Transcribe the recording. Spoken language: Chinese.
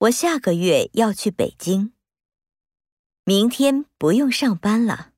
我下个月要去北京。明天不用上班了。